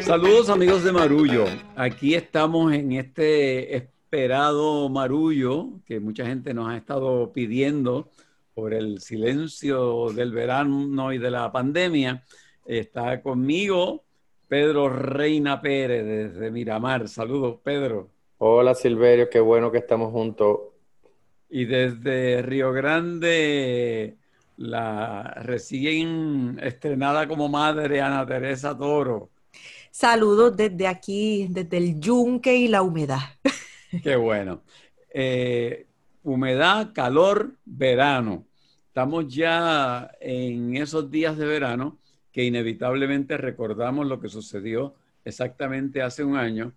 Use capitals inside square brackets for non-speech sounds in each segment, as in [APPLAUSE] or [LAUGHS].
Saludos amigos de Marullo. Aquí estamos en este esperado Marullo que mucha gente nos ha estado pidiendo por el silencio del verano y de la pandemia. Está conmigo Pedro Reina Pérez desde Miramar. Saludos, Pedro. Hola, Silverio, qué bueno que estamos juntos. Y desde Río Grande, la recién estrenada como madre Ana Teresa Toro. Saludos desde aquí, desde el yunque y la humedad. Qué bueno. Eh, humedad, calor, verano. Estamos ya en esos días de verano que inevitablemente recordamos lo que sucedió exactamente hace un año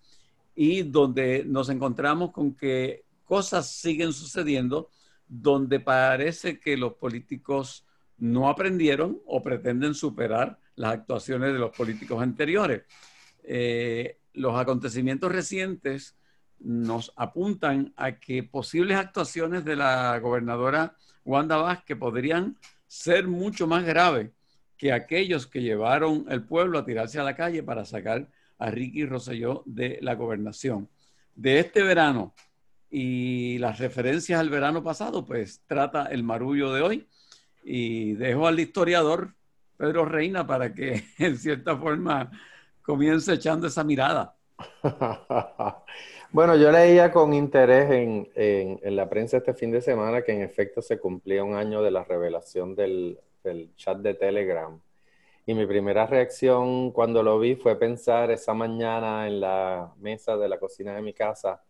y donde nos encontramos con que cosas siguen sucediendo donde parece que los políticos no aprendieron o pretenden superar las actuaciones de los políticos anteriores. Eh, los acontecimientos recientes nos apuntan a que posibles actuaciones de la gobernadora Wanda Vázquez podrían ser mucho más graves que aquellos que llevaron el pueblo a tirarse a la calle para sacar a Ricky Rosselló de la gobernación. De este verano y las referencias al verano pasado, pues trata el marullo de hoy y dejo al historiador Pedro Reina para que [LAUGHS] en cierta forma comience echando esa mirada. [LAUGHS] Bueno, yo leía con interés en, la prensa este fin de semana que en efecto se cumplía un año de la revelación del, chat de Telegram. Y mi primera reacción cuando lo vi fue pensar esa mañana en la mesa de la cocina de mi casa,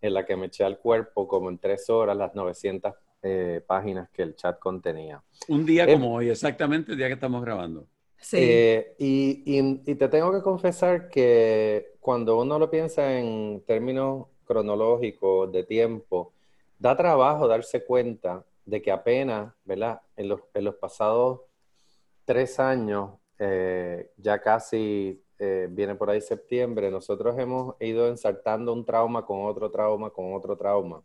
en la que me eché al cuerpo como en tres horas las 900 eh, páginas que el chat contenía. Un día eh, como hoy, exactamente el día que estamos grabando. Sí. Eh, y, te tengo que confesar que cuando uno lo piensa en términos cronológicos de tiempo, da trabajo darse cuenta de que apenas, ¿verdad? En los, en los pasados tres años, eh, ya casi eh, viene por ahí septiembre, nosotros hemos ido ensartando un trauma con otro trauma, con otro trauma.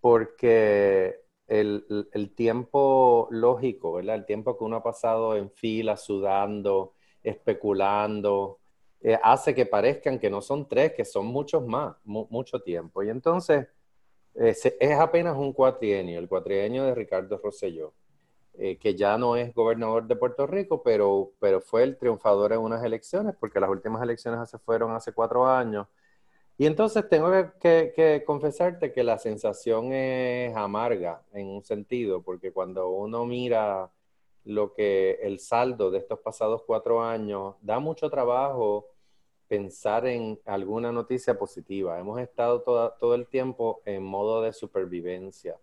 Porque el, tiempo lógico, ¿verdad? El tiempo que uno ha pasado en fila, sudando, especulando, eh, hace que parezcan que no son tres, que son muchos más, mucho tiempo. Y entonces eh, es apenas un cuatrienio, el cuatrienio de Ricardo Rosselló, eh, que ya no es gobernador de Puerto Rico, pero, pero fue el triunfador en unas elecciones, porque las últimas elecciones se fueron hace cuatro años y entonces tengo que, confesarte que la sensación es amarga en un sentido, porque cuando uno mira lo que el saldo de estos pasados cuatro años, da mucho trabajo pensar en alguna noticia positiva. Hemos estado todo el tiempo en modo de supervivencia.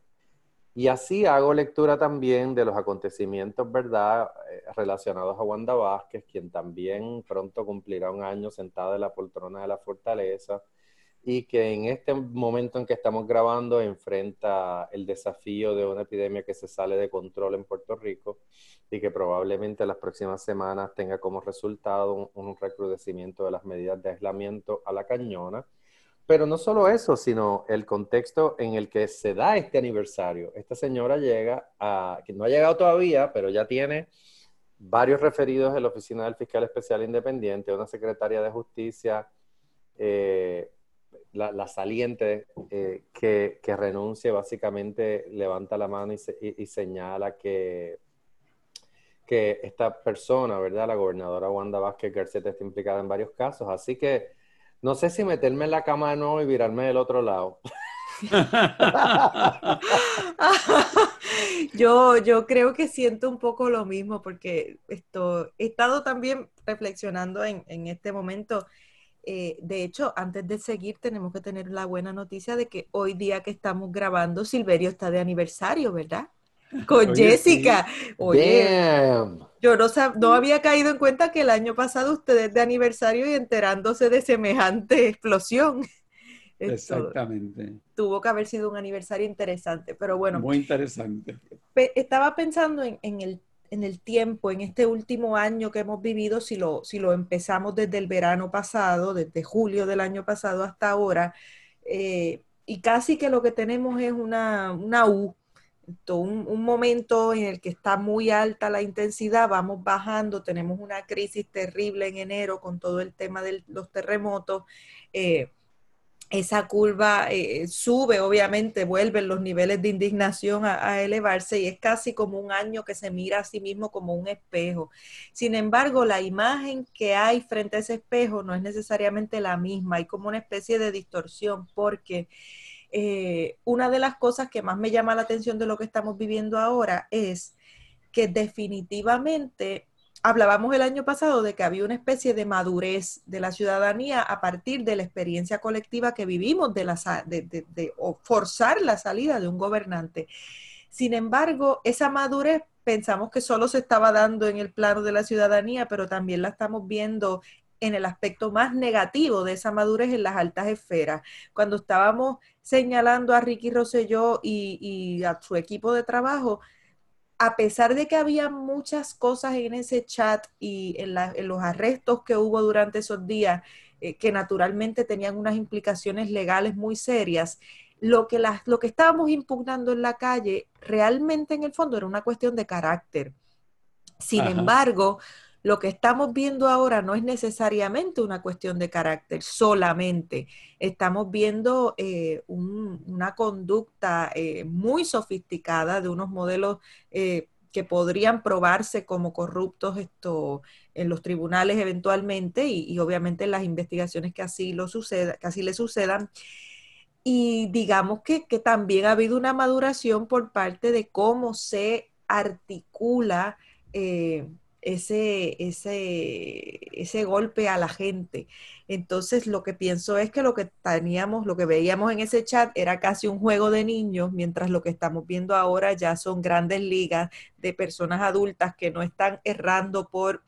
Y así hago lectura también de los acontecimientos, ¿verdad?, eh, relacionados a Wanda Vázquez, quien también pronto cumplirá un año sentada en la poltrona de la fortaleza y que en este momento en que estamos grabando enfrenta el desafío de una epidemia que se sale de control en Puerto Rico y que probablemente en las próximas semanas tenga como resultado un, recrudecimiento de las medidas de aislamiento a la cañona. Pero no solo eso, sino el contexto en el que se da este aniversario. Esta señora llega a, que no ha llegado todavía, pero ya tiene varios referidos en la oficina del fiscal especial independiente, una secretaria de justicia, eh, la, saliente eh, que, que, renuncie básicamente levanta la mano y, señala que, que esta persona, ¿verdad? La gobernadora Wanda Vázquez Garcet está implicada en varios casos. Así que no sé si meterme en la cama de nuevo y virarme del otro lado. [LAUGHS] [LAUGHS] yo, yo creo que siento un poco lo mismo porque esto, he estado también reflexionando en, en este momento eh, de hecho, antes de seguir, tenemos que tener la buena noticia de que hoy día que estamos grabando, Silverio está de aniversario, ¿verdad? [LAUGHS] Con Jessica. Oye, yo no, no había caído en cuenta que el año pasado ustedes de aniversario y enterándose de semejante explosión. [LAUGHS] Exactamente. tuvo que haber sido un aniversario interesante, pero bueno. Muy interesante. estaba pensando en, en el en el tiempo, en este último año que hemos vivido, si lo, si lo empezamos desde el verano pasado, desde julio del año pasado hasta ahora, eh, y casi que lo que tenemos es una, una U Un, momento en el que está muy alta la intensidad, vamos bajando, tenemos una crisis terrible en enero con todo el tema de los terremotos. Eh, esa curva eh, sube, obviamente, vuelven los niveles de indignación a, elevarse y es casi como un año que se mira a sí mismo como un espejo. Sin embargo, la imagen que hay frente a ese espejo no es necesariamente la misma, hay como una especie de distorsión porque eh, una de las cosas que más me llama la atención de lo que estamos viviendo ahora es que definitivamente hablábamos el año pasado de que había una especie de madurez de la ciudadanía a partir de la experiencia colectiva que vivimos de, la, de, forzar la salida de un gobernante. Sin embargo, esa madurez pensamos que solo se estaba dando en el plano de la ciudadanía, pero también la estamos viendo en el aspecto más negativo de esa madurez en las altas esferas. Cuando estábamos señalando a Ricky Rosselló y, y a su equipo de trabajo, a pesar de que había muchas cosas en ese chat y en, los arrestos que hubo durante esos días, eh, que naturalmente tenían unas implicaciones legales muy serias, lo que, lo que estábamos impugnando en la calle realmente en el fondo era una cuestión de carácter. Sin embargo, lo que estamos viendo ahora no es necesariamente una cuestión de carácter solamente. Estamos viendo eh, una conducta eh, muy sofisticada de unos modelos eh, que podrían probarse como corruptos esto, en los tribunales eventualmente y, obviamente en las investigaciones que así, lo suceda, que le sucedan. Y digamos que, que también ha habido una maduración por parte de cómo se articula ese, ese, ese golpe a la gente. Entonces, lo que pienso es que lo que teníamos, lo que veíamos en ese chat era casi un juego de niños, mientras lo que estamos viendo ahora ya son grandes ligas de personas adultas que no están errando por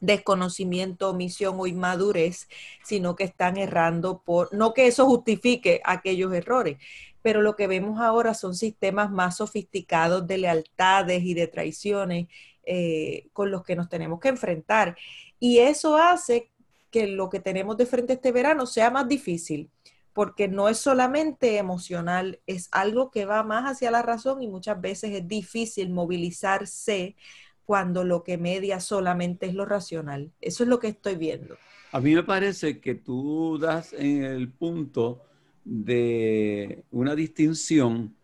desconocimiento, omisión o inmadurez, sino que están errando por, no que eso justifique aquellos errores, pero lo que vemos ahora son sistemas más sofisticados de lealtades y de traiciones eh, con los que nos tenemos que enfrentar. Y eso hace que lo que tenemos de frente este verano sea más difícil, porque no es solamente emocional, es algo que va más hacia la razón y muchas veces es difícil movilizarse cuando lo que media solamente es lo racional. Eso es lo que estoy viendo. A mí me parece que tú das en el punto de una distinción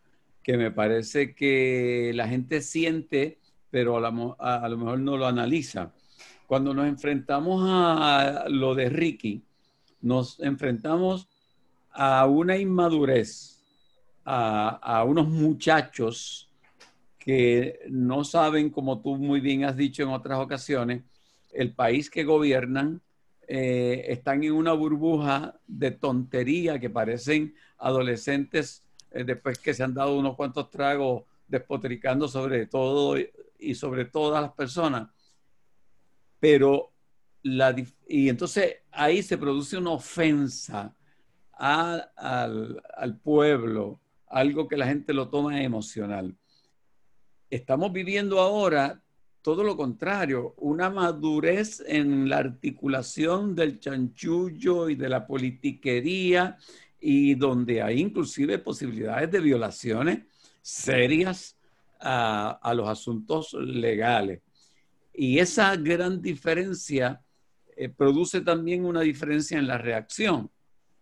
que me parece que la gente siente pero a, lo mejor no lo analiza. Cuando nos enfrentamos a lo de Ricky, nos enfrentamos a una inmadurez, a, unos muchachos que no saben, como tú muy bien has dicho en otras ocasiones, el país que gobiernan, eh, están en una burbuja de tontería que parecen adolescentes eh, después que se han dado unos cuantos tragos despotricando sobre todo y sobre todas las personas. Pero la, y entonces ahí se produce una ofensa al, al pueblo, algo que la gente lo toma emocional. Estamos viviendo ahora todo lo contrario, una madurez en la articulación del chanchullo y de la politiquería y donde hay inclusive posibilidades de violaciones serias a, los asuntos legales. Y esa gran diferencia eh, produce también una diferencia en la reacción,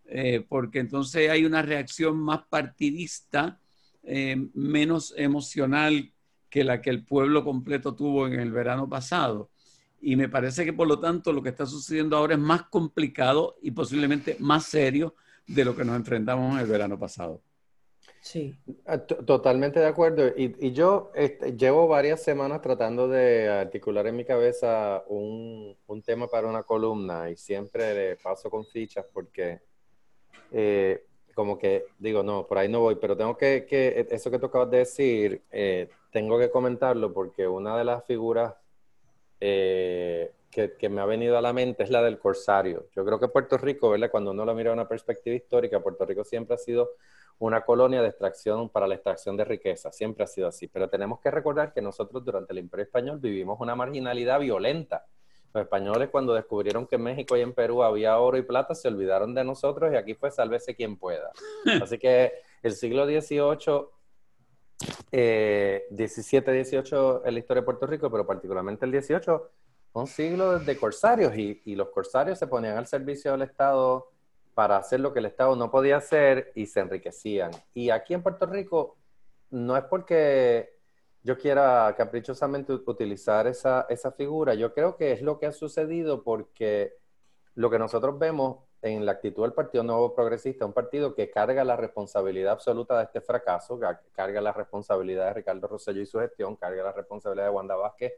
eh, porque entonces hay una reacción más partidista, eh, menos emocional que la que el pueblo completo tuvo en el verano pasado. Y me parece que por lo tanto lo que está sucediendo ahora es más complicado y posiblemente más serio de lo que nos enfrentamos en el verano pasado. Sí. Ah, totalmente de acuerdo. Y, yo este, llevo varias semanas tratando de articular en mi cabeza un, tema para una columna y siempre paso con fichas porque eh, como que digo, no, por ahí no voy, pero tengo que, que eso que tú acabas de decir, eh, tengo que comentarlo porque una de las figuras eh, que, que, me ha venido a la mente es la del corsario. Yo creo que Puerto Rico, ¿verdad? Cuando uno lo mira de una perspectiva histórica, Puerto Rico siempre ha sido una colonia de extracción para la extracción de riqueza. Siempre ha sido así. Pero tenemos que recordar que nosotros durante el Imperio Español vivimos una marginalidad violenta. Los españoles cuando descubrieron que en México y en Perú había oro y plata se olvidaron de nosotros y aquí fue sálvese quien pueda. [LAUGHS] Así que el siglo XVIII eh, 17, 18 en la historia de Puerto Rico, pero particularmente el 18, un siglo de corsarios y, y, los corsarios se ponían al servicio del Estado para hacer lo que el Estado no podía hacer y se enriquecían. Y aquí en Puerto Rico no es porque yo quiera caprichosamente utilizar esa, esa figura, yo creo que es lo que ha sucedido porque lo que nosotros vemos en la actitud del Partido Nuevo Progresista, un partido que carga la responsabilidad absoluta de este fracaso, carga la responsabilidad de Ricardo Rosselló y su gestión, carga la responsabilidad de Wanda Vázquez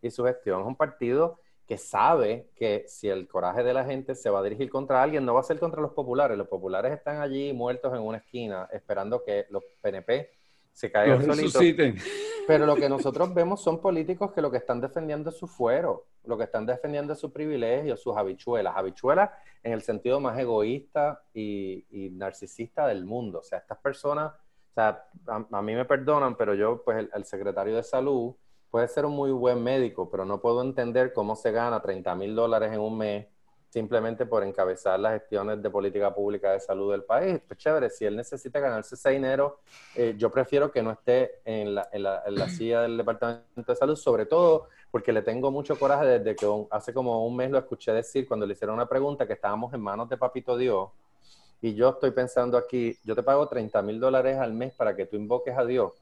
y su gestión. Es un partido que sabe que si el coraje de la gente se va a dirigir contra alguien, no va a ser contra los populares. Los populares están allí muertos en una esquina esperando que los PNP se caigan solitos. Pero lo que [LAUGHS] nosotros vemos son políticos que lo que están defendiendo es su fuero, lo que están defendiendo es su privilegio, sus habichuelas. Habichuelas en el sentido más egoísta y, narcisista del mundo. O sea, estas personas, o sea, a, mí me perdonan, pero yo, pues el, secretario de salud puede ser un muy buen médico, pero no puedo entender cómo se gana 30 mil dólares en un mes simplemente por encabezar las gestiones de política pública de salud del país. Pues chévere, si él necesita ganarse ese dinero, eh, yo prefiero que no esté en la, en, la, en la, [CLEARS THROAT] silla del Departamento de Salud, sobre todo porque le tengo mucho coraje desde que hace como un mes lo escuché decir cuando le hicieron una pregunta que estábamos en manos de Papito Dios. Y yo estoy pensando aquí, yo te pago 30 mil dólares al mes para que tú invoques a Dios.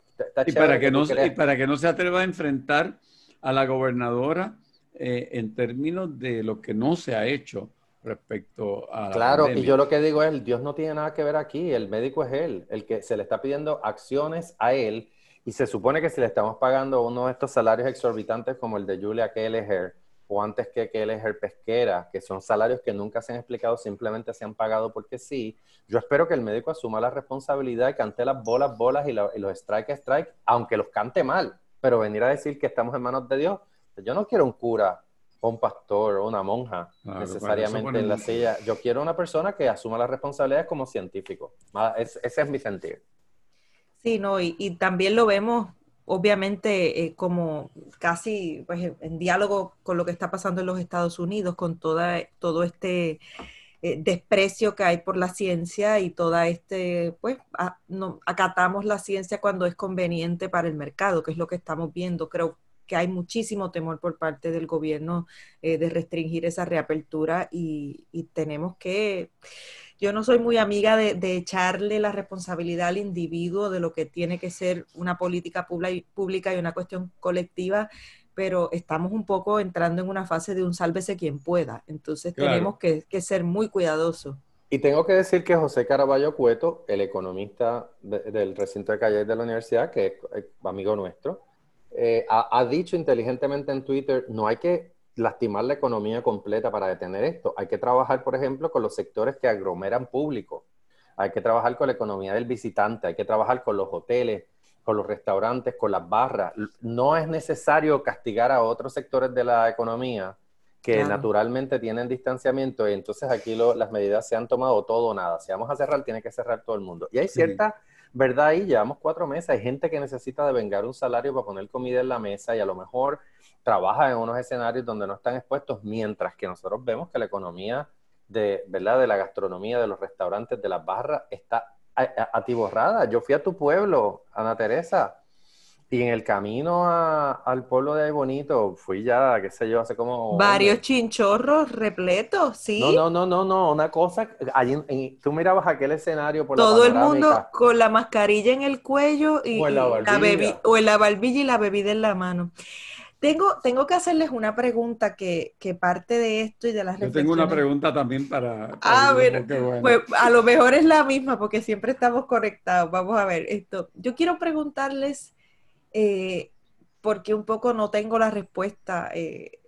Y para que, no, y para que no se atreva a enfrentar a la gobernadora eh, en términos de lo que no se ha hecho respecto a... Claro, y yo lo que digo es, Dios no tiene nada que ver aquí, el médico es él, el que se le está pidiendo acciones a él y se supone que si le estamos pagando uno de estos salarios exorbitantes como el de Julia Kelleher o antes que Kelleher Pesquera, que son salarios que nunca se han explicado, simplemente se han pagado porque sí, yo espero que el médico asuma la responsabilidad y cante las bolas, bolas y, y los strike, strike, aunque los cante mal, pero venir a decir que estamos en manos de Dios, yo no quiero un cura o un pastor o una monja necesariamente en la silla. Yo quiero una persona que asuma las responsabilidades como científico. Ah, ese es mi sentir. Sí, no, y, también lo vemos obviamente eh, como casi pues, en diálogo con lo que está pasando en los Estados Unidos, con toda, todo este eh, desprecio que hay por la ciencia y toda este, pues, no, acatamos la ciencia cuando es conveniente para el mercado, que es lo que estamos viendo. Creo que hay muchísimo temor por parte del gobierno eh, de restringir esa reapertura y, tenemos que, yo no soy muy amiga de, echarle la responsabilidad al individuo de lo que tiene que ser una política pública y una cuestión colectiva, pero estamos un poco entrando en una fase de un sálvese quien pueda, entonces tenemos que, ser muy cuidadosos. Y tengo que decir que José Caraballo Cueto, el economista del recinto de Calle de la universidad, que es amigo nuestro, eh, ha, dicho inteligentemente en Twitter, no hay que lastimar la economía completa para detener esto. Hay que trabajar, por ejemplo, con los sectores que aglomeran público. Hay que trabajar con la economía del visitante, hay que trabajar con los hoteles, con los restaurantes, con las barras. No es necesario castigar a otros sectores de la economía que naturalmente tienen distanciamiento y entonces aquí las medidas se han tomado todo o nada. Si vamos a cerrar, tiene que cerrar todo el mundo. Y hay cierta ¿verdad? Y llevamos cuatro meses. Hay gente que necesita de vengar un salario para poner comida en la mesa y a lo mejor trabaja en unos escenarios donde no están expuestos, mientras que nosotros vemos que la economía de, ¿verdad? de la gastronomía, de los restaurantes, de las barras, está atiborrada. Yo fui a tu pueblo, Ana Teresa, y en el camino al pueblo de Ay Bonito, fui ya, qué sé yo, hace como... Varios chinchorros repletos, sí. No, no, no, no, no, una cosa, allí, tú mirabas aquel escenario por Todo el mundo con la mascarilla en el cuello y, o, en la o en la barbilla y la bebida en la mano. Tengo, tengo que hacerles una pregunta que, que parte de esto y de las Yo tengo una pregunta también para... ah, bueno, pues a lo mejor es la misma porque siempre estamos conectados. Vamos a ver esto. Yo quiero preguntarles eh, porque un poco no tengo la respuesta. Eh,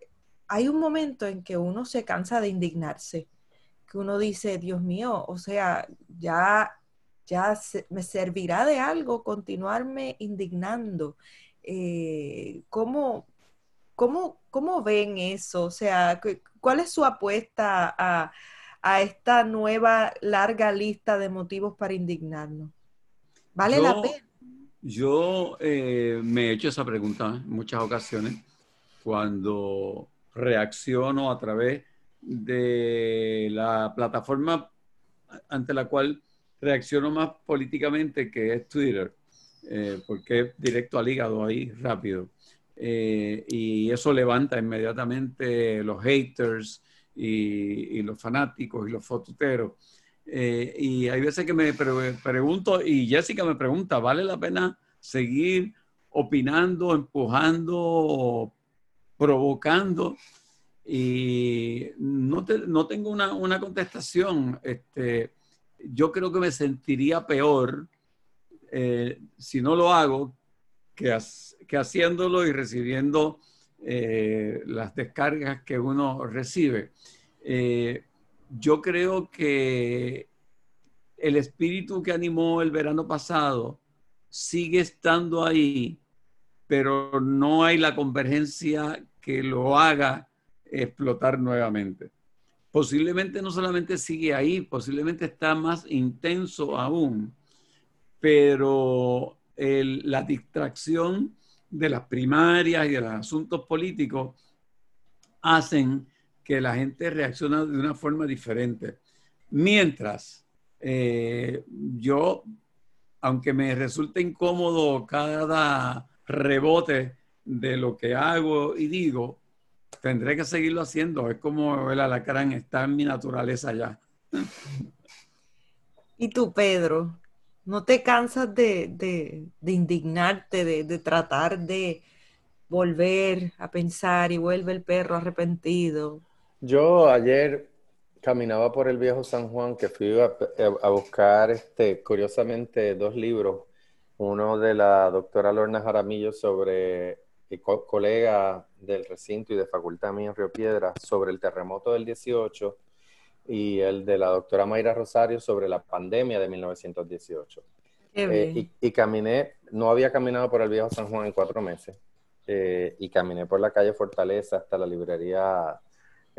hay un momento en que uno se cansa de indignarse, que uno dice, Dios mío, o sea, ya, ya me servirá de algo continuarme indignando. Eh, ¿cómo, cómo, ven eso? O sea, ¿cuál es su apuesta a, a esta nueva larga lista de motivos para indignarnos? ¿Vale la pena? Yo eh, me he hecho esa pregunta en muchas ocasiones cuando reacciono a través de la plataforma ante la cual reacciono más políticamente, que es Twitter. eh, porque es directo al hígado ahí rápido. Eh, y eso levanta inmediatamente los haters y, los fanáticos y los fotuteros. Eh, y hay veces que me pregunto, y Jessica me pregunta, ¿vale la pena seguir opinando, empujando, provocando? Y no, no tengo una, una, contestación. Este, yo creo que me sentiría peor eh, si no lo hago que, que haciéndolo y recibiendo eh, las descargas que uno recibe. Yo creo que el espíritu que animó el verano pasado sigue estando ahí, pero no hay la convergencia que lo haga explotar nuevamente. Posiblemente no solamente sigue ahí, posiblemente está más intenso aún, pero la distracción de las primarias y de los asuntos políticos hacen que la gente reaccione de una forma diferente. Mientras eh, yo, aunque me resulte incómodo cada rebote de lo que hago y digo, tendré que seguirlo haciendo. Es como el alacrán, está en mi naturaleza ya. ¿Y tú, Pedro? ¿No te cansas de, indignarte, de, tratar de volver a pensar y vuelve el perro arrepentido? Yo ayer caminaba por el viejo San Juan que fui a, buscar, este, curiosamente, dos libros. Uno de la doctora Lorna Jaramillo sobre, colega del recinto y de facultad mía en Río Piedra, sobre el terremoto del 18 y el de la doctora Mayra Rosario sobre la pandemia de 1918. Eh, y, caminé, no había caminado por el viejo San Juan en cuatro meses, eh, y caminé por la calle Fortaleza hasta la librería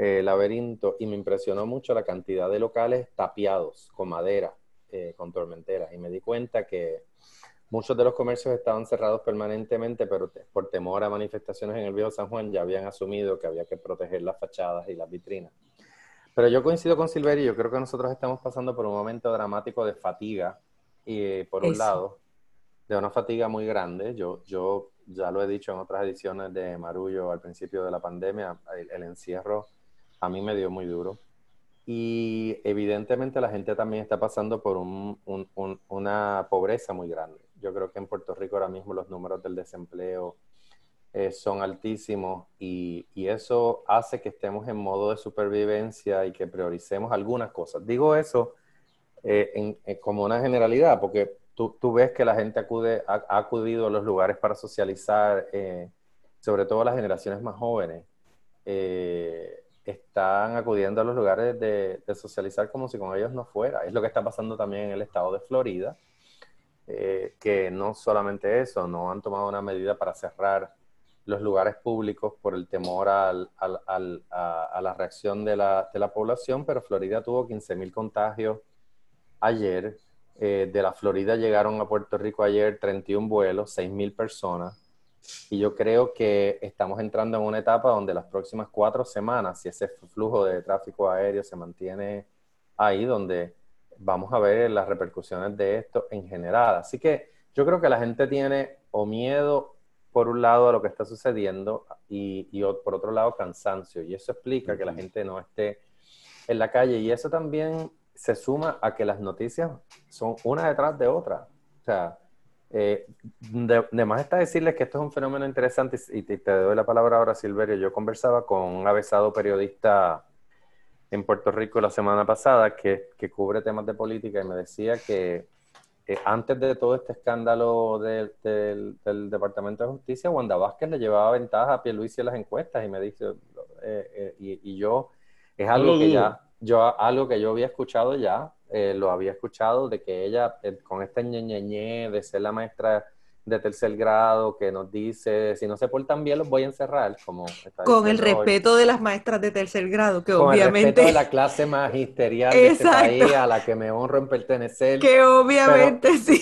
eh, Laberinto, y me impresionó mucho la cantidad de locales tapiados con madera, con tormenteras, y me di cuenta que muchos de los comercios estaban cerrados permanentemente, pero por temor a manifestaciones en el viejo San Juan ya habían asumido que había que proteger las fachadas y las vitrinas. Pero yo coincido con Silverio, yo creo que nosotros estamos pasando por un momento dramático de fatiga, y por un lado, de una fatiga muy grande. Yo, yo ya lo he dicho en otras ediciones de Marullo al principio de la pandemia, el, encierro a mí me dio muy duro. Y evidentemente la gente también está pasando por un, una pobreza muy grande. Yo creo que en Puerto Rico ahora mismo los números del desempleo eh, son altísimos y, eso hace que estemos en modo de supervivencia y que prioricemos algunas cosas. Digo eso eh, eh, como una generalidad, porque tú, tú, ves que la gente acude, ha, acudido a los lugares para socializar, sobre todo las generaciones más jóvenes, están acudiendo a los lugares de, socializar como si con ellos no fuera. Es lo que está pasando también en el estado de Florida, que no solamente eso, no han tomado una medida para cerrar los lugares públicos por el temor al, al, a, la reacción de la, de la, población, pero Florida tuvo 15.000 contagios ayer. Eh, de la Florida llegaron a Puerto Rico ayer 31 vuelos, 6.000 personas. Y yo creo que estamos entrando en una etapa donde las próximas cuatro semanas, si ese flujo de tráfico aéreo se mantiene ahí, donde vamos a ver las repercusiones de esto en general. Así que yo creo que la gente tiene o miedo por un lado a lo que está sucediendo y, por otro lado cansancio. Y eso explica que la gente no esté en la calle. Y eso también se suma a que las noticias son una detrás de otra. O sea, eh, de, más está decirles que esto es un fenómeno interesante y te, te, doy la palabra ahora, Silverio. Yo conversaba con un avesado periodista en Puerto Rico la semana pasada que, que cubre temas de política y me decía que eh, antes de todo este escándalo del, Departamento de Justicia, Wanda Vázquez le llevaba ventaja a Pierluisi en las encuestas y me dice, eh, eh, y, yo, es algo que ya, yo, algo que yo había escuchado ya, lo había escuchado de que ella, con este ñeñeñe de ser la maestra de tercer grado que nos dice, si no se portan bien los voy a encerrar, como Con el respeto de las maestras de tercer grado, que Con obviamente... el respeto de la clase magisterial de este país a la que me honro en pertenecer. Que obviamente sí.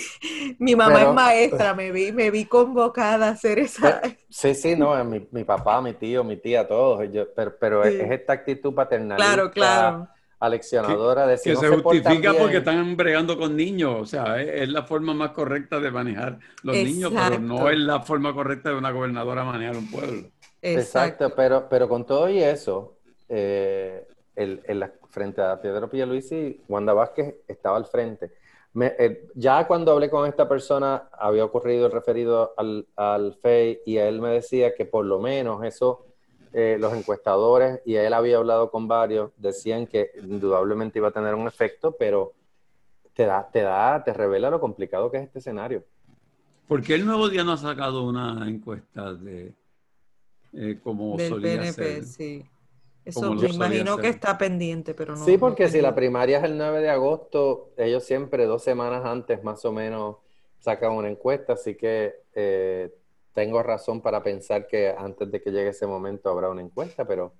Mi mamá es maestra, me vi, me vi convocada a hacer esa... Sí, sí, no, mi, mi papá, mi tío, mi tía, todos, pero, pero es esta actitud paternalista. Claro, claro aleccionadora de que se, justifica porque están bregando con niños, o sea, es, la forma más correcta de manejar los niños, pero no es la forma correcta de una gobernadora manejar un pueblo. Exacto, pero, pero con todo y eso, eh, el, frente a Pedro y Wanda Vázquez estaba al frente. Eh, ya cuando hablé con esta persona, había ocurrido el referido al, al FEI y él me decía que por lo menos eso eh, los encuestadores, y él había hablado con varios, decían que indudablemente iba a tener un efecto, pero te da, te da, te revela lo complicado que es este escenario. ¿Por qué el Nuevo Día no ha sacado una encuesta de eh, como Del PNP, Sí. Eso me imagino que está pendiente, pero no. Sí, porque si la primaria es el 9 de agosto, ellos siempre dos semanas antes más o menos sacan una encuesta, así que eh, tengo razón para pensar que antes de que llegue ese momento habrá una encuesta, pero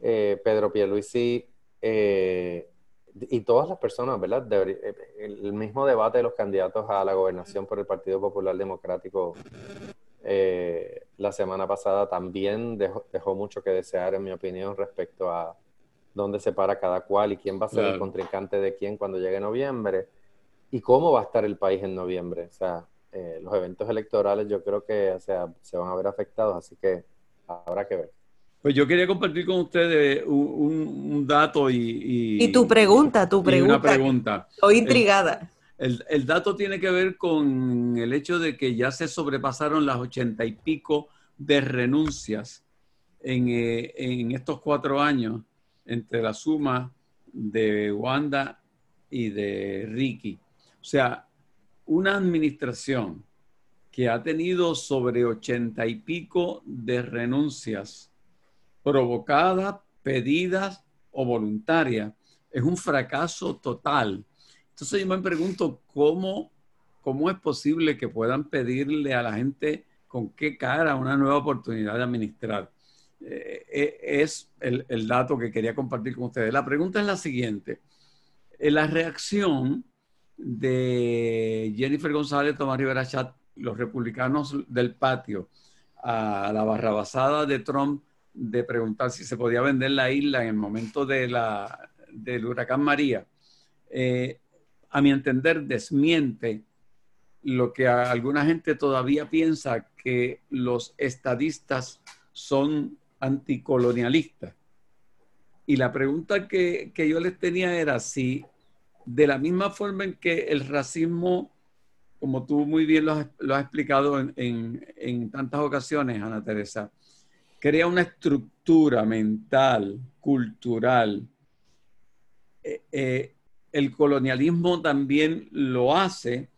eh, Pedro Pierluisi eh, y todas las personas, ¿verdad? Eh, el mismo debate de los candidatos a la gobernación por el Partido Popular Democrático eh, la semana pasada también dejó, mucho que desear, en mi opinión, respecto a dónde se para cada cual y quién va a ser el contrincante de quién cuando llegue noviembre y cómo va a estar el país en noviembre. O sea, eh, los eventos electorales yo creo que o sea, se van a ver afectados, así que habrá que ver. Pues yo quería compartir con ustedes un, dato y, y, tu pregunta, tu pregunta. Una pregunta. Estoy intrigada. El, el, dato tiene que ver con el hecho de que ya se sobrepasaron las ochenta y pico de renuncias en, eh, en estos cuatro años entre la suma de Wanda y de Ricky. O sea, una administración que ha tenido sobre ochenta y pico de renuncias provocadas, pedidas o voluntarias, es un fracaso total. Entonces yo me pregunto cómo, cómo es posible que puedan pedirle a la gente con qué cara una nueva oportunidad de administrar. Eh, eh, es el, el, dato que quería compartir con ustedes. La pregunta es la siguiente. Eh, la reacción de Jennifer González, Tomás Rivera Chat, los republicanos del patio, a la barrabasada de Trump de preguntar si se podía vender la isla en el momento de la, del huracán María, eh, a mi entender, desmiente lo que alguna gente todavía piensa que los estadistas son anticolonialistas. Y la pregunta que, que yo les tenía era si de la misma forma en que el racismo, como tú muy bien lo has, explicado en, tantas ocasiones, Ana Teresa, crea una estructura mental, cultural. Eh, eh, el colonialismo también lo hace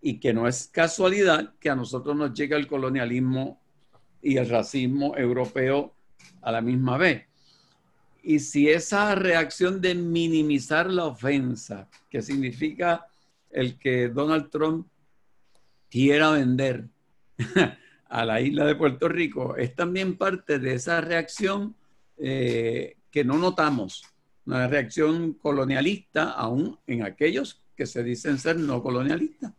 y que no es casualidad que a nosotros nos llegue el colonialismo y el racismo europeo a la misma vez. Y si esa reacción de minimizar la ofensa, que significa el que Donald Trump quiera vender [LAUGHS] a la isla de Puerto Rico, es también parte de esa reacción eh, que no notamos, una reacción colonialista aún en aquellos que se dicen ser no colonialistas.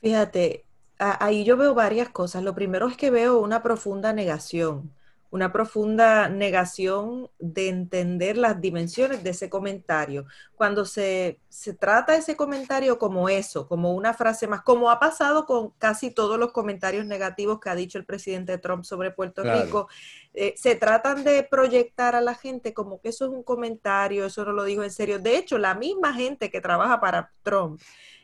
Fíjate, ahí yo veo varias cosas. Lo primero es que veo una profunda negación una profunda negación de entender las dimensiones de ese comentario. Cuando se, trata ese comentario como eso, como una frase más, como ha pasado con casi todos los comentarios negativos que ha dicho el presidente Trump sobre Puerto Rico, eh, se tratan de proyectar a la gente como que eso es un comentario, eso no lo dijo en serio. De hecho, la misma gente que trabaja para Trump,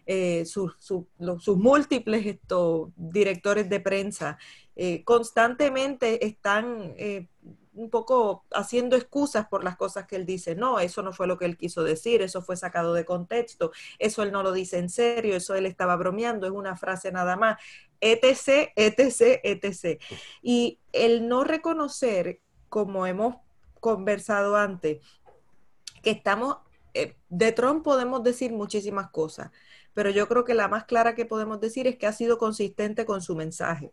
eh, sus, sus múltiples estos, directores de prensa, eh, constantemente están eh, un poco haciendo excusas por las cosas que él dice. No, eso no fue lo que él quiso decir, eso fue sacado de contexto, eso él no lo dice en serio, eso él estaba bromeando, es una frase nada más, etc., etc., etc. Y el no reconocer, como hemos conversado antes, que estamos, eh, de Trump podemos decir muchísimas cosas, pero yo creo que la más clara que podemos decir es que ha sido consistente con su mensaje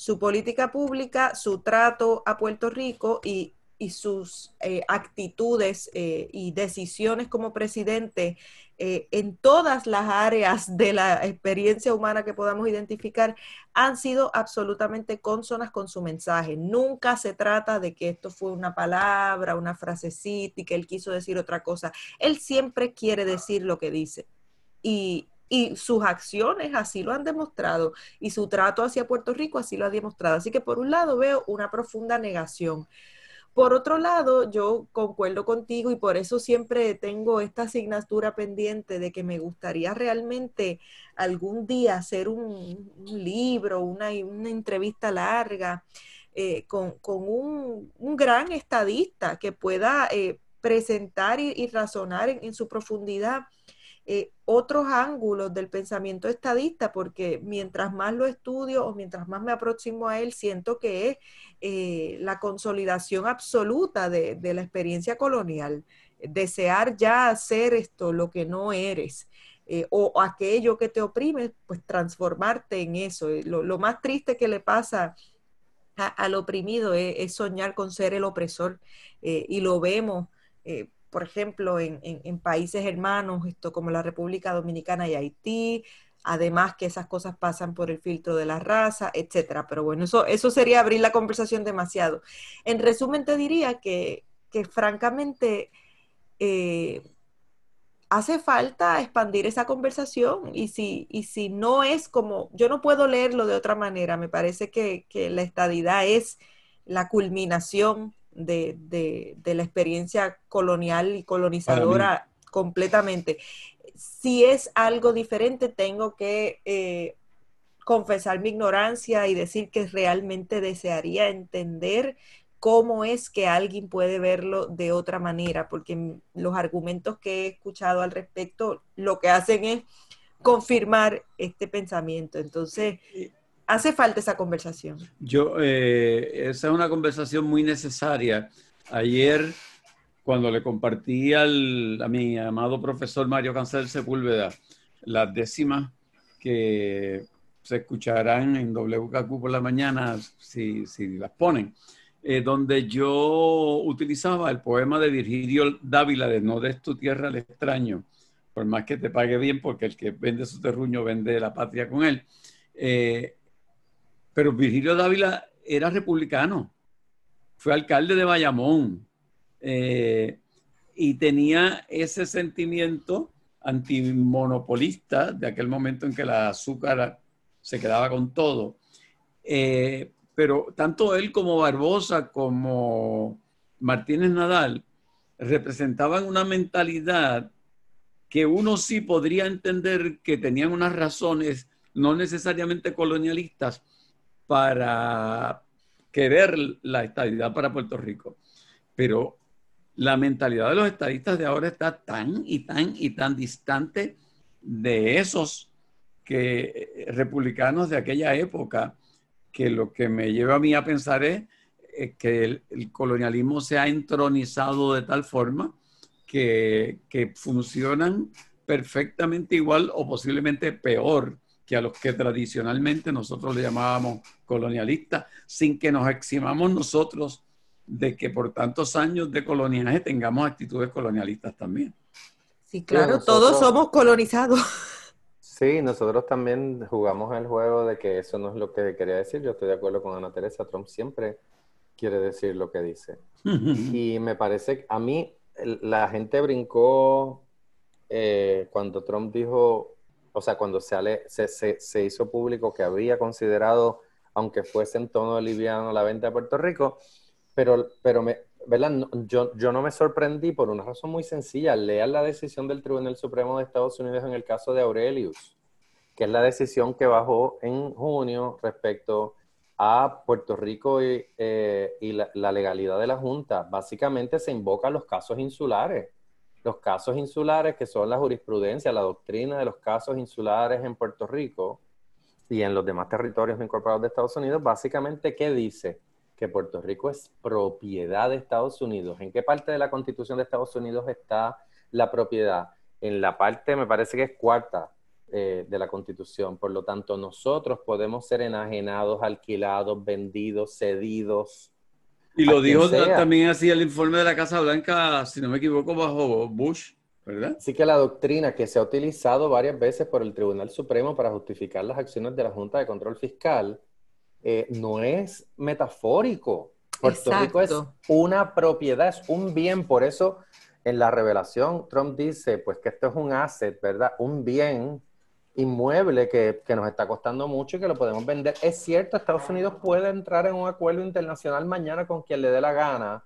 su política pública, su trato a Puerto Rico y sus eh, actitudes eh, y decisiones como presidente eh, en todas las áreas de la experiencia humana que podamos identificar han sido absolutamente consonas con su mensaje. Nunca se trata de que esto fue una palabra, una frasecita y que él quiso decir otra cosa. Él siempre quiere decir lo que dice. Y, y sus acciones así lo han demostrado y su trato hacia Puerto Rico así lo ha demostrado. Así que por un lado veo una profunda negación. Por otro lado, yo concuerdo contigo y por eso siempre tengo esta asignatura pendiente de que me gustaría realmente algún día hacer un, libro, una, una, entrevista larga eh, con, un, gran estadista que pueda eh, presentar y, razonar en su profundidad eh, otros ángulos del pensamiento estadista, porque mientras más lo estudio o mientras más me aproximo a él, siento que es eh, la consolidación absoluta de, la experiencia colonial, desear ya hacer esto lo que no eres. Eh, o aquello que te oprime, pues transformarte en eso. Lo, más triste que le pasa al oprimido es, soñar con ser el opresor y lo vemos por ejemplo, en, países hermanos, esto como la República Dominicana y Haití, además que esas cosas pasan por el filtro de la raza, etcétera. Pero bueno, eso, eso sería abrir la conversación demasiado. En resumen, te diría que, francamente eh, hace falta expandir esa conversación y si, y si no es como, yo no puedo leerlo de otra manera, me parece que, que la estadidad es la culminación de, la experiencia colonial y colonizadora completamente. Si es algo diferente, tengo que eh, confesar mi ignorancia y decir que realmente desearía entender cómo es que alguien puede verlo de otra manera, porque los argumentos que he escuchado al respecto lo que hacen es confirmar este pensamiento. Entonces, hace falta esa conversación. Yo, eh, esa es una conversación muy necesaria. Ayer, cuando le compartí al, a mi amado profesor Mario Cancel Sepúlveda las décimas que se escucharán en WKQ por la mañana, si, si las ponen, eh, donde yo utilizaba el poema de Virgilio Dávila de No des tu tierra al extraño, por más que te pague bien, porque el que vende su terruño vende la patria con él. Eh, pero Virgilio Dávila era republicano, fue alcalde de Bayamón eh, y tenía ese sentimiento antimonopolista de aquel momento en que la azúcar se quedaba con todo. Eh, pero tanto él como Barbosa como Martínez Nadal representaban una mentalidad que uno sí podría entender que tenían unas razones no necesariamente colonialistas, para querer la estabilidad para Puerto Rico. Pero la mentalidad de los estadistas de ahora está tan y tan y tan distante de esos que, eh, republicanos de aquella época que lo que me lleva a mí a pensar es eh, que el, colonialismo se ha entronizado de tal forma que, que funcionan perfectamente igual o posiblemente peor que a los que tradicionalmente nosotros le llamábamos colonialistas, sin que nos eximamos nosotros de que por tantos años de coloniaje tengamos actitudes colonialistas también. Sí, claro, todos somos colonizados. Sí, nosotros también jugamos el juego de que eso no es lo que quería decir. Yo estoy de acuerdo con Ana Teresa. Trump siempre quiere decir lo que dice. y me parece, a mí, la gente brincó eh, cuando Trump dijo o sea, cuando se, se, hizo público que había considerado, aunque fuese en tono liviano, la venta de Puerto Rico, pero, pero me, ¿verdad? yo, yo no me sorprendí por una razón muy sencilla. Lean la decisión del Tribunal Supremo de Estados Unidos en el caso de Aurelius, que es la decisión que bajó en junio respecto a Puerto Rico y, eh, la, la, legalidad de la Junta. Básicamente se invocan los casos insulares los casos insulares, que son la jurisprudencia, la doctrina de los casos insulares en Puerto Rico y en los demás territorios incorporados de Estados Unidos, básicamente, ¿qué dice? Que Puerto Rico es propiedad de Estados Unidos. ¿En qué parte de la Constitución de Estados Unidos está la propiedad? En la parte, me parece que es cuarta eh, de la Constitución. Por lo tanto, nosotros podemos ser enajenados, alquilados, vendidos, cedidos, Y lo dijo también así el informe de la Casa Blanca, si no me equivoco, bajo Bush, ¿verdad? Sí que la doctrina que se ha utilizado varias veces por el Tribunal Supremo para justificar las acciones de la Junta de Control Fiscal eh, no es metafórico. Puerto Rico es una propiedad, es un bien, por eso en la revelación Trump dice pues que esto es un asset, ¿verdad? Un bien inmueble que, nos está costando mucho y que lo podemos vender. Es cierto, Estados Unidos puede entrar en un acuerdo internacional mañana con quien le dé la gana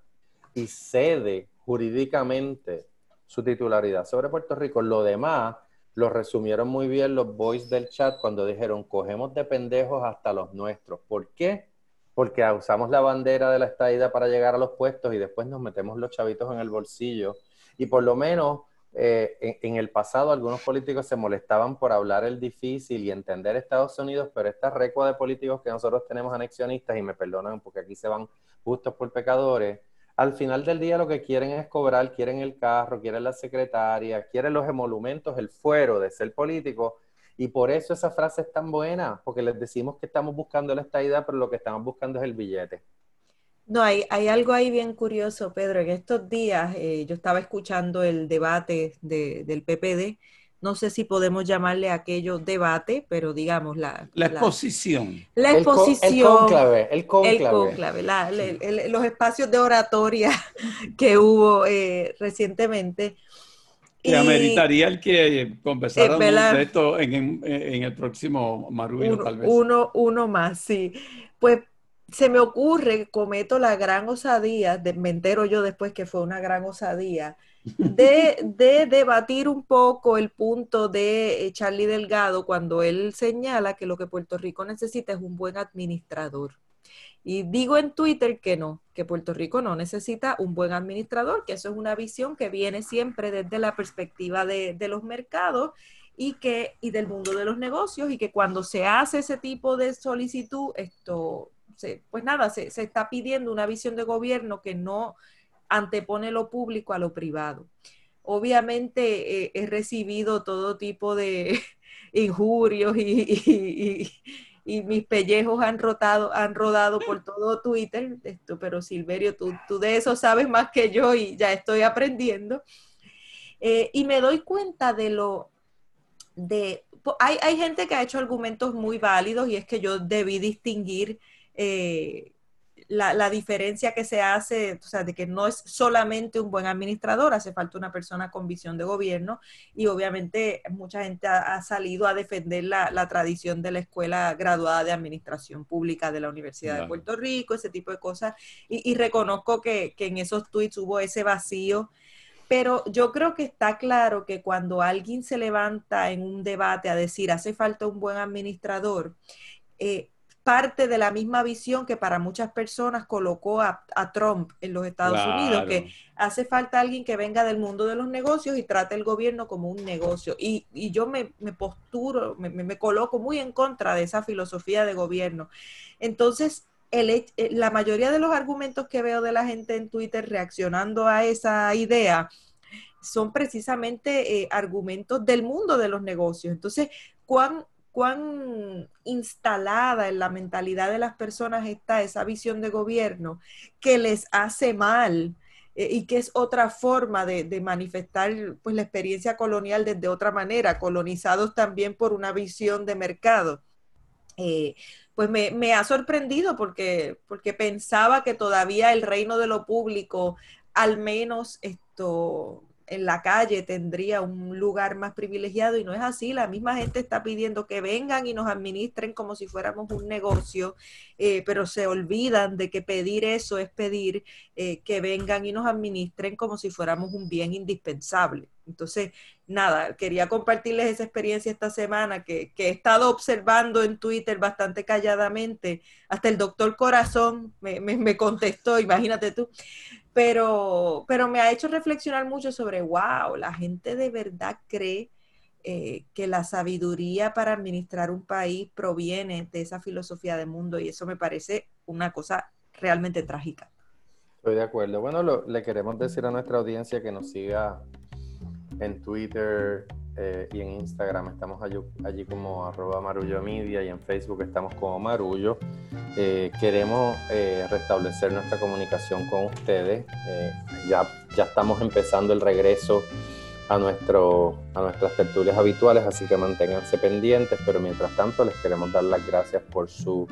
y cede jurídicamente su titularidad sobre Puerto Rico. Lo demás lo resumieron muy bien los boys del chat cuando dijeron, cogemos de pendejos hasta los nuestros. ¿Por qué? Porque usamos la bandera de la estadía para llegar a los puestos y después nos metemos los chavitos en el bolsillo. Y por lo menos eh, en, el pasado algunos políticos se molestaban por hablar el difícil y entender Estados Unidos, pero esta recua de políticos que nosotros tenemos anexionistas, y me perdonan porque aquí se van justos por pecadores, al final del día lo que quieren es cobrar, quieren el carro, quieren la secretaria, quieren los emolumentos, el fuero de ser político, y por eso esa frase es tan buena, porque les decimos que estamos buscando la estadidad, pero lo que estamos buscando es el billete. No, hay, hay algo ahí bien curioso, Pedro. En estos días eh, yo estaba escuchando el debate del PPD. No sé si podemos llamarle aquello debate, pero digamos la... La exposición. La, exposición. El, conclave. El conclave. los espacios de oratoria [LAUGHS] que hubo eh, recientemente. Que ameritaría el que conversáramos de esto en, el próximo Marullo, tal vez. Uno, uno más, sí. Pues se me ocurre, cometo la gran osadía, me entero yo después que fue una gran osadía, de, [LAUGHS] de, debatir un poco el punto de eh, Charlie Delgado cuando él señala que lo que Puerto Rico necesita es un buen administrador. Y digo en Twitter que no, que Puerto Rico no necesita un buen administrador, que eso es una visión que viene siempre desde la perspectiva de, de los mercados y que y del mundo de los negocios y que cuando se hace ese tipo de solicitud esto pues nada, se, está pidiendo una visión de gobierno que no antepone lo público a lo privado. Obviamente eh, he recibido todo tipo de [LAUGHS] injurios y, mis pellejos han, rotado, han rodado por todo Twitter, esto, pero Silverio, tú, tú, de eso sabes más que yo y ya estoy aprendiendo. Eh, y me doy cuenta de lo, de, hay, hay gente que ha hecho argumentos muy válidos y es que yo debí distinguir eh, la, diferencia que se hace, o sea, de que no es solamente un buen administrador, hace falta una persona con visión de gobierno y obviamente mucha gente ha, salido a defender la, tradición de la escuela graduada de administración pública de la Universidad de Puerto Rico, ese tipo de cosas, y, reconozco que, que en esos tweets hubo ese vacío pero yo creo que está claro que cuando alguien se levanta en un debate a decir hace falta un buen administrador, eh, parte de la misma visión que para muchas personas colocó a, Trump en los Estados Unidos, que hace falta alguien que venga del mundo de los negocios y trate el gobierno como un negocio. Y, yo me, posturo, me, coloco muy en contra de esa filosofía de gobierno. Entonces, el, eh, la mayoría de los argumentos que veo de la gente en Twitter reaccionando a esa idea son precisamente eh, argumentos del mundo de los negocios. Entonces, ¿cuán cuán instalada en la mentalidad de las personas está esa visión de gobierno que les hace mal eh, y que es otra forma de, manifestar pues, la experiencia colonial desde otra manera, colonizados también por una visión de mercado. Eh, pues me, me, ha sorprendido porque, porque pensaba que todavía el reino de lo público, al menos esto, en la calle tendría un lugar más privilegiado y no es así. La misma gente está pidiendo que vengan y nos administren como si fuéramos un negocio, eh, pero se olvidan de que pedir eso es pedir eh, que vengan y nos administren como si fuéramos un bien indispensable. Entonces, nada, quería compartirles esa experiencia esta semana que, he estado observando en Twitter bastante calladamente. Hasta el doctor Corazón me, me contestó, imagínate tú pero, pero me ha hecho reflexionar mucho sobre, wow, la gente de verdad cree eh, que la sabiduría para administrar un país proviene de esa filosofía de mundo y eso me parece una cosa realmente trágica. Estoy de acuerdo. Bueno, le queremos decir a nuestra audiencia que nos siga en Twitter eh, y en Instagram estamos allí, como arroba marullo media y en Facebook estamos como marullo. Eh, queremos eh, restablecer nuestra comunicación con ustedes. ya, ya estamos empezando el regreso a, nuestro, a nuestras tertulias habituales, así que manténganse pendientes, pero mientras tanto les queremos dar las gracias por su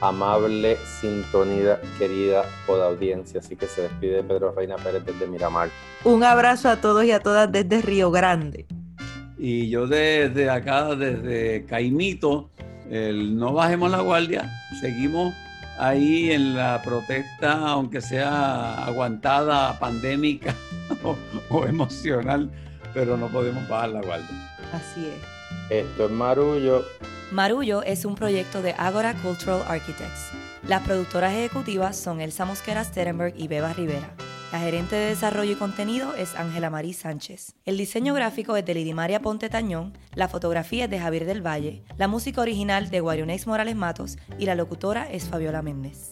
amable sintonía, querida poda audiencia. Así que se despide Pedro Reina Pérez desde Miramar. Un abrazo a todos y a todas desde Río Grande. Y yo desde acá, desde Caimito, el no bajemos la guardia, seguimos ahí en la protesta, aunque sea aguantada, pandémica [LAUGHS] o emocional, pero no podemos bajar la guardia. Así es. Esto es Marullo. Marullo es un proyecto de Agora Cultural Architects. Las productoras ejecutivas son Elsa Mosquera Sterenberg y Beba Rivera. La gerente de desarrollo y contenido es Ángela Marí Sánchez. El diseño gráfico es de Lidimaria Ponte Tañón, la fotografía es de Javier del Valle, la música original de Guarionex Morales Matos y la locutora es Fabiola Méndez.